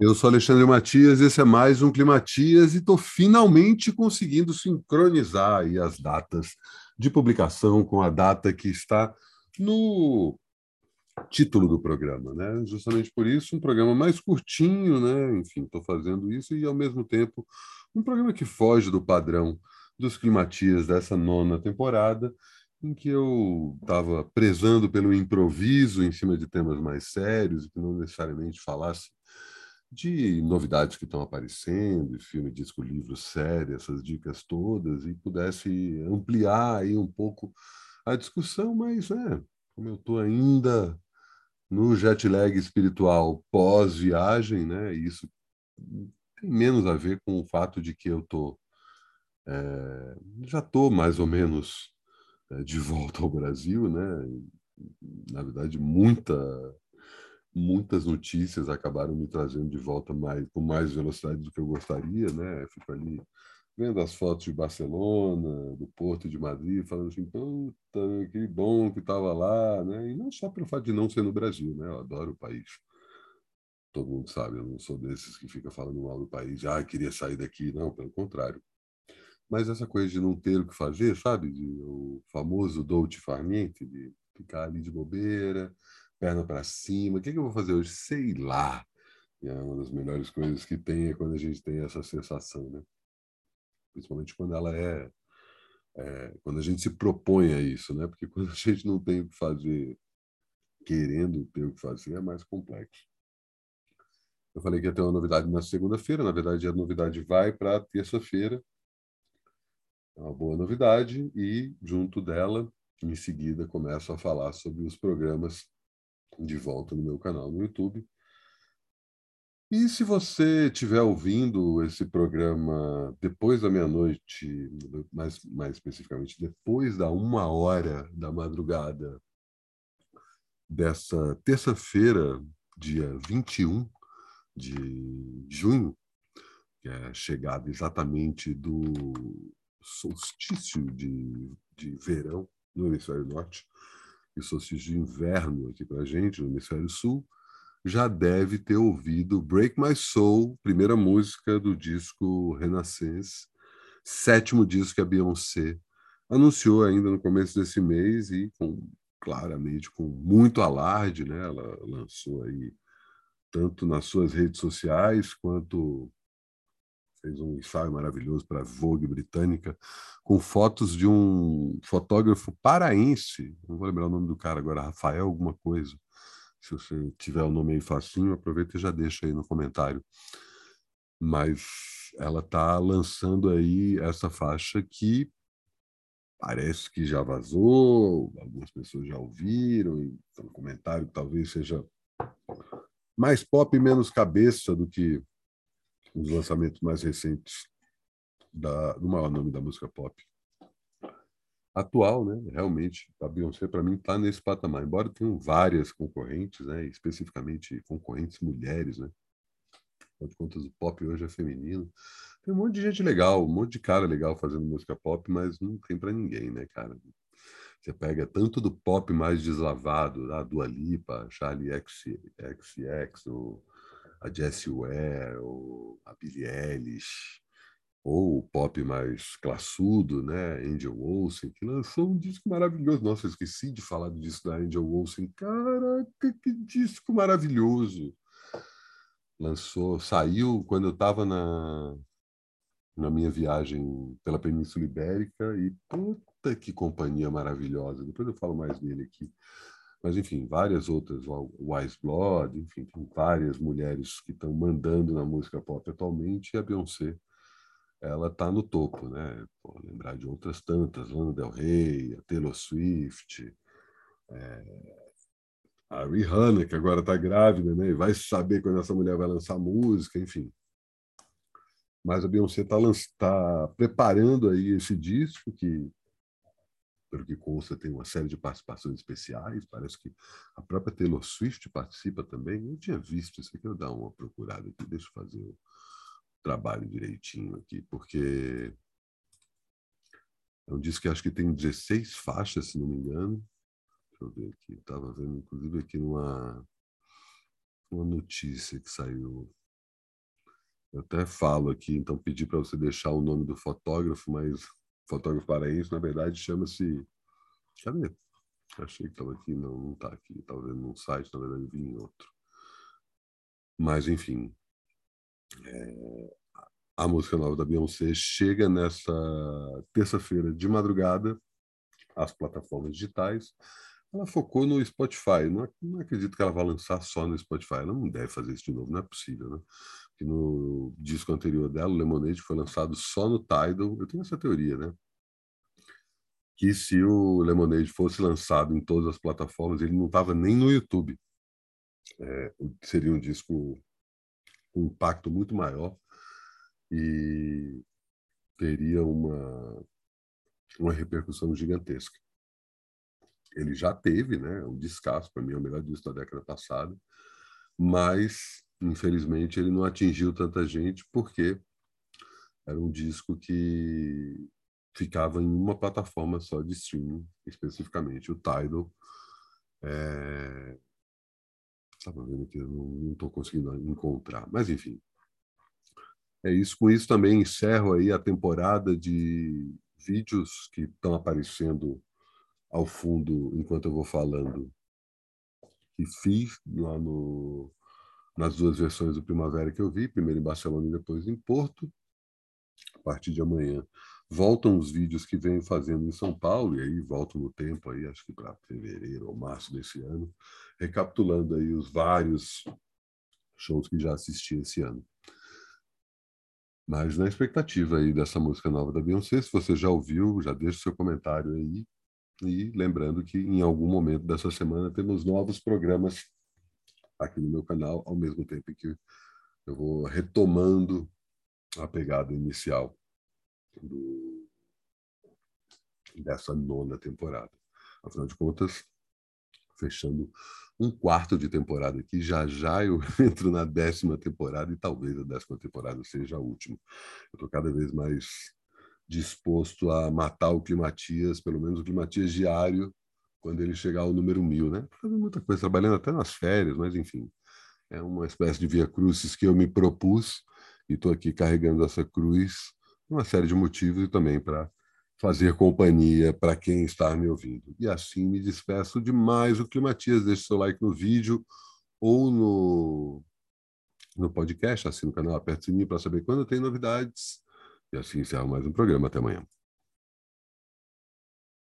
Eu sou Alexandre Matias, esse é mais um Climatias e estou finalmente conseguindo sincronizar as datas de publicação com a data que está no título do programa, né? Justamente por isso, um programa mais curtinho, né? Enfim, estou fazendo isso e ao mesmo tempo um programa que foge do padrão dos Climatias dessa nona temporada, em que eu estava prezando pelo improviso em cima de temas mais sérios que não necessariamente falasse de novidades que estão aparecendo, filme, disco, livro, série, essas dicas todas, e pudesse ampliar aí um pouco a discussão, mas é, como eu estou ainda no jet lag espiritual pós-viagem, né, isso tem menos a ver com o fato de que eu tô, é, já estou mais ou menos é, de volta ao Brasil, né, na verdade, muita muitas notícias acabaram me trazendo de volta mais com mais velocidade do que eu gostaria, né? Fico ali vendo as fotos de Barcelona, do Porto de Madrid, falando assim, puta, que bom que estava lá, né? E não só pelo fato de não ser no Brasil, né? Eu adoro o país. Todo mundo sabe, eu não sou desses que fica falando mal do país, ah, queria sair daqui, não, pelo contrário. Mas essa coisa de não ter o que fazer, sabe? De, o famoso dolce far niente, de ficar ali de bobeira, perna para cima. O que, que eu vou fazer hoje? Sei lá. E é uma das melhores coisas que tem é quando a gente tem essa sensação, né? Principalmente quando ela é, é, quando a gente se propõe a isso, né? Porque quando a gente não tem o que fazer, querendo ter o que fazer, é mais complexo. Eu falei que ia ter uma novidade na segunda-feira, na verdade a novidade vai para terça-feira. É uma boa novidade e junto dela, em seguida, começo a falar sobre os programas de volta no meu canal no YouTube. E se você estiver ouvindo esse programa depois da meia-noite, mais, mais especificamente depois da uma hora da madrugada dessa terça-feira, dia 21 de junho, que é a chegada exatamente do solstício de, de verão no hemisfério norte, e solstício de inverno aqui para a gente, no hemisfério sul, já deve ter ouvido Break My Soul, primeira música do disco Renaissance, sétimo disco que a Beyoncé anunciou ainda no começo desse mês e com claramente com muito alarde, né? Ela lançou aí tanto nas suas redes sociais quanto fez um ensaio maravilhoso para a Vogue britânica, com fotos de um fotógrafo paraense, não vou lembrar o nome do cara agora, Rafael alguma coisa. Se você tiver o nome aí facinho, aproveita e já deixa aí no comentário. Mas ela está lançando aí essa faixa que parece que já vazou, algumas pessoas já ouviram, e um comentário que talvez seja mais pop e menos cabeça do que os lançamentos mais recentes da, do maior nome da música pop atual, né? Realmente, a Beyoncé para mim está nesse patamar. Embora tenham várias concorrentes, né? Especificamente concorrentes mulheres, né? Afinal de contas, o pop hoje é feminino. Tem um monte de gente legal, um monte de cara legal fazendo música pop, mas não tem para ninguém, né, cara? Você pega tanto do pop mais deslavado, a Dua Lipa, Charlie XX, o a Jessie Ware, ou a Billie Eilish, ou o pop mais classudo, né? Angel Olsen, que lançou um disco maravilhoso. Nossa, eu esqueci de falar do disco da Angel Olsen. Caraca, que disco maravilhoso! Lançou, saiu quando eu estava na, na minha viagem pela Península Ibérica e puta que companhia maravilhosa. Depois eu falo mais dele aqui. Mas, enfim, várias outras, Wise Blood, enfim, tem várias mulheres que estão mandando na música pop atualmente, e a Beyoncé, ela está no topo, né? Pô, lembrar de outras tantas, Lana Del Rey, a Taylor Swift, é, a Rihanna, que agora está grávida, né? E vai saber quando essa mulher vai lançar música, enfim. Mas a Beyoncé está tá preparando aí esse disco que pelo que consta, tem uma série de participações especiais. Parece que a própria Taylor Swift participa também. Eu tinha visto isso aqui, eu dar uma procurada aqui, deixa eu fazer o trabalho direitinho aqui, porque é um disco que acho que tem 16 faixas, se não me engano. Deixa eu ver aqui, estava vendo, inclusive, aqui numa, uma notícia que saiu Eu até falo aqui, então pedi para você deixar o nome do fotógrafo, mas fotógrafo paraense, na verdade, chama-se. Cadê? Achei que estava aqui, não, não está aqui. Talvez num site, na verdade, vi em outro. Mas, enfim, é... a música nova da Beyoncé chega nessa terça-feira de madrugada às plataformas digitais. Ela focou no Spotify. Não, não acredito que ela vá lançar só no Spotify. Ela não deve fazer isso de novo, não é possível, né? Que no disco anterior dela, o Lemonade, foi lançado só no Tidal. Eu tenho essa teoria, né? Que se o Lemonade fosse lançado em todas as plataformas, ele não estava nem no YouTube. É, seria um disco com impacto muito maior e teria uma, uma repercussão gigantesca. Ele já teve, né? Um descasso, para mim, é o melhor disco da década passada, mas Infelizmente, ele não atingiu tanta gente porque era um disco que ficava em uma plataforma só de streaming, especificamente o Tidal. É... Estava vendo que eu não estou conseguindo encontrar, mas enfim. É isso. Com isso também encerro aí a temporada de vídeos que estão aparecendo ao fundo enquanto eu vou falando. Que fiz lá no nas duas versões do Primavera que eu vi, primeiro em Barcelona e depois em Porto. A partir de amanhã voltam os vídeos que venho fazendo em São Paulo e aí volto no tempo aí, acho que para fevereiro ou março desse ano, recapitulando aí os vários shows que já assisti esse ano. Mas na expectativa aí dessa música nova da Beyoncé, se você já ouviu, já deixa seu comentário aí. E lembrando que em algum momento dessa semana temos novos programas aqui no meu canal, ao mesmo tempo que eu vou retomando a pegada inicial do, dessa nona temporada. Afinal de contas, fechando um quarto de temporada aqui, já já eu entro na décima temporada e talvez a décima temporada seja a última. Eu estou cada vez mais disposto a matar o Climatias, pelo menos o Climatias diário, quando ele chegar ao número mil, né? Fazendo muita coisa, trabalhando até nas férias, mas enfim, é uma espécie de via crucis que eu me propus e estou aqui carregando essa cruz uma série de motivos e também para fazer companhia para quem está me ouvindo. E assim me despeço de mais o Climatias. Deixe seu like no vídeo ou no, no podcast, assine o canal, aperte o sininho para saber quando tem novidades. E assim encerro mais um programa. Até amanhã.